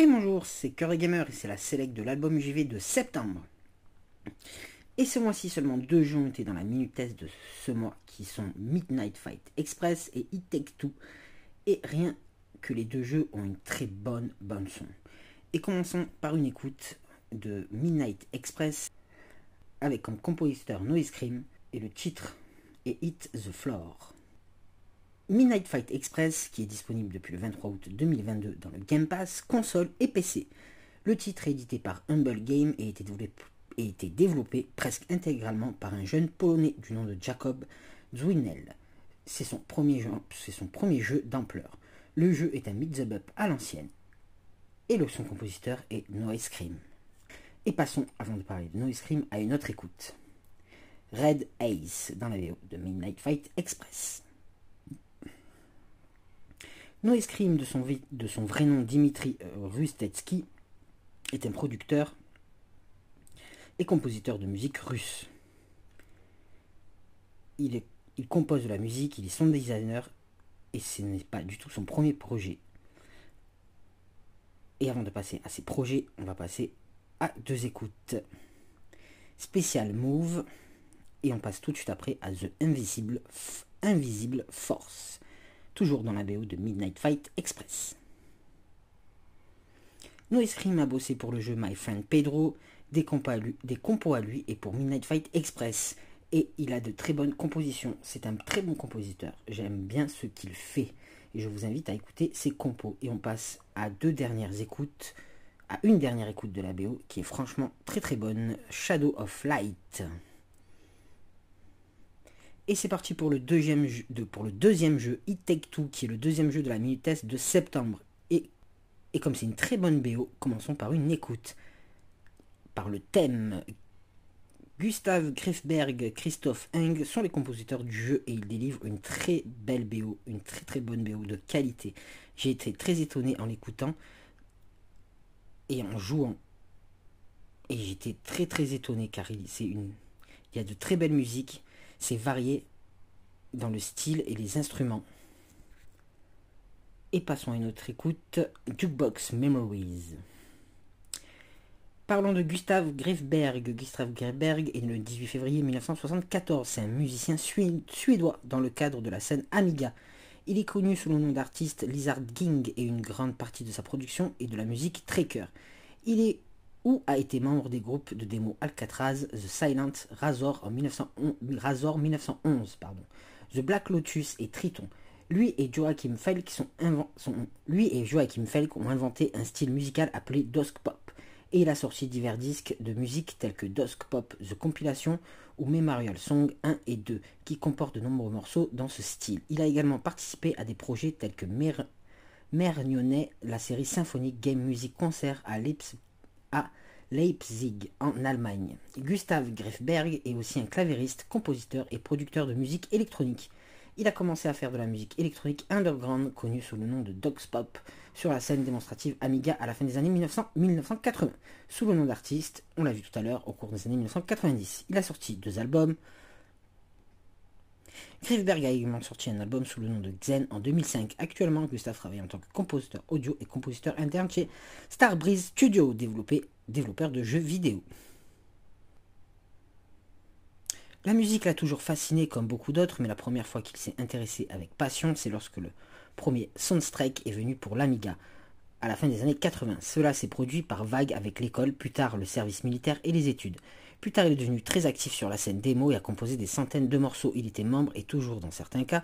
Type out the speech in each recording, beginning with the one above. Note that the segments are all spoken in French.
Et bonjour, c'est Curry Gamer et c'est la select de l'album UGV de septembre. Et ce mois-ci, seulement deux jeux ont été dans la minute test de ce mois qui sont Midnight Fight Express et It Take Two. Et rien que les deux jeux ont une très bonne bonne son. Et commençons par une écoute de Midnight Express avec comme compositeur Noise Cream et le titre est Hit the Floor. Midnight Fight Express, qui est disponible depuis le 23 août 2022 dans le Game Pass, console et PC. Le titre est édité par Humble Game et a été développé, presque intégralement par un jeune polonais du nom de Jacob Zwinel. C'est son premier jeu, d'ampleur. Le jeu est un mix up à l'ancienne. Et le son compositeur est Noise Scream. Et passons, avant de parler de Noise Scream, à une autre écoute. Red Ace dans la VO de Midnight Fight Express. Noise Cream, de son, vrai nom Dimitri euh, Rustetsky, est un producteur et compositeur de musique russe. Il, compose de la musique, il est son designer et ce n'est pas du tout son premier projet. Et avant de passer à ses projets, on va passer à deux écoutes. Special Move et on passe tout de suite après à The Invisible Force toujours dans la BO de Midnight Fight Express. Noise Cream a bossé pour le jeu My Friend Pedro, des compos, à lui, des compos à lui et pour Midnight Fight Express. Et il a de très bonnes compositions. C'est un très bon compositeur. J'aime bien ce qu'il fait. Et je vous invite à écouter ses compos. Et on passe à deux dernières écoutes. À une dernière écoute de la BO qui est franchement très très bonne. Shadow of Light. Et c'est parti pour le, deuxième jeu, pour le deuxième jeu, It Take Two, qui est le deuxième jeu de la minute test de septembre. Et, et comme c'est une très bonne BO, commençons par une écoute. Par le thème. Gustave Griffberg, Christophe Eng sont les compositeurs du jeu et ils délivrent une très belle BO, une très très bonne BO de qualité. J'ai été très étonné en l'écoutant et en jouant. Et j'étais très très étonné car il, une, il y a de très belles musiques c'est varié dans le style et les instruments. Et passons à une autre écoute, Jukebox Memories. Parlons de Gustave Grefberg. Gustave Grefberg est le 18 février 1974. C'est un musicien suédois dans le cadre de la scène Amiga. Il est connu sous le nom d'artiste Lizard King et une grande partie de sa production est de la musique Tracker. Il est ou a été membre des groupes de démo Alcatraz, The Silent, Razor en 1911, 1911 pardon, The Black Lotus et Triton. Lui et Joachim Felk, ont inventé un style musical appelé Dusk Pop. Et il a sorti divers disques de musique tels que Dusk Pop The Compilation ou Memorial Song 1 et 2, qui comportent de nombreux morceaux dans ce style. Il a également participé à des projets tels que Mer la série symphonique Game Music Concert à Leipzig à Leipzig, en Allemagne. Gustav Grefberg est aussi un clavériste, compositeur et producteur de musique électronique. Il a commencé à faire de la musique électronique underground, connue sous le nom de Dogs Pop, sur la scène démonstrative Amiga à la fin des années 1980, sous le nom d'artiste, on l'a vu tout à l'heure, au cours des années 1990. Il a sorti deux albums, Grifberg a également sorti un album sous le nom de Xen en 2005. Actuellement, Gustave travaille en tant que compositeur audio et compositeur interne chez Starbreeze Studio, développeur de jeux vidéo. La musique l'a toujours fasciné comme beaucoup d'autres, mais la première fois qu'il s'est intéressé avec passion, c'est lorsque le premier Soundstrike est venu pour l'Amiga, à la fin des années 80. Cela s'est produit par vague avec l'école, plus tard le service militaire et les études. Plus tard, il est devenu très actif sur la scène démo et a composé des centaines de morceaux. Il était membre, et toujours dans certains cas,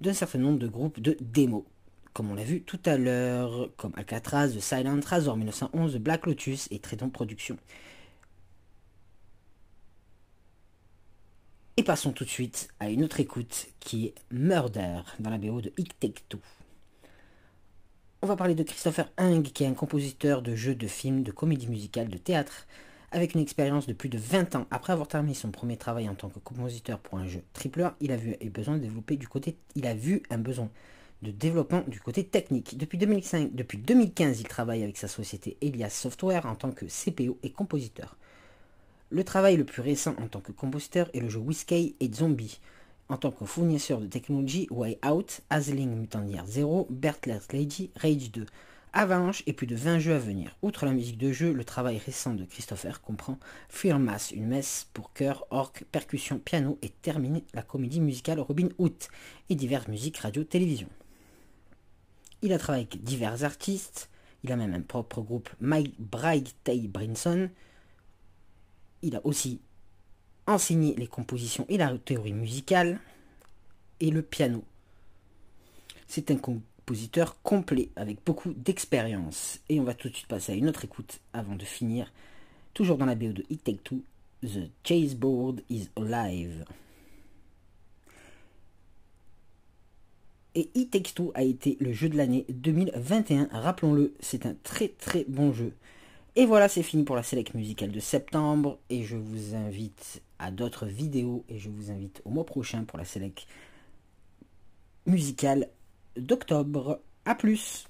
d'un certain nombre de groupes de démo. Comme on l'a vu tout à l'heure, comme Alcatraz, The Silent, Razor 1911, Black Lotus et Trident Productions. Et passons tout de suite à une autre écoute qui est Murder dans la BO de It Take. On va parler de Christopher Hung, qui est un compositeur de jeux, de films, de comédies musicales, de théâtre, avec une expérience de plus de 20 ans, après avoir terminé son premier travail en tant que compositeur pour un jeu triple il a il a vu un besoin de développement du côté technique. Depuis, 2005, depuis 2015, il travaille avec sa société Elias Software en tant que CPO et compositeur. Le travail le plus récent en tant que compositeur est le jeu Whiskey et Zombie. En tant que fournisseur de technologie, Way Out, Azling Mutant Year 0, Bertless Lady, Rage 2. Avalanche et plus de 20 jeux à venir. Outre la musique de jeu, le travail récent de Christopher comprend Fear Mass, une messe pour chœur, orgue, percussion, piano et terminer la comédie musicale Robin Hood et diverses musiques radio, télévision. Il a travaillé avec divers artistes, il a même un propre groupe Mike Bright Tay Brinson. Il a aussi enseigné les compositions et la théorie musicale et le piano. C'est un complet avec beaucoup d'expérience. Et on va tout de suite passer à une autre écoute avant de finir. Toujours dans la BO de It Take Two, The Chaseboard is Alive. Et It Takes Two a été le jeu de l'année 2021. Rappelons-le, c'est un très très bon jeu. Et voilà, c'est fini pour la sélection musicale de septembre. Et je vous invite à d'autres vidéos. Et je vous invite au mois prochain pour la sélection musicale d'octobre. A plus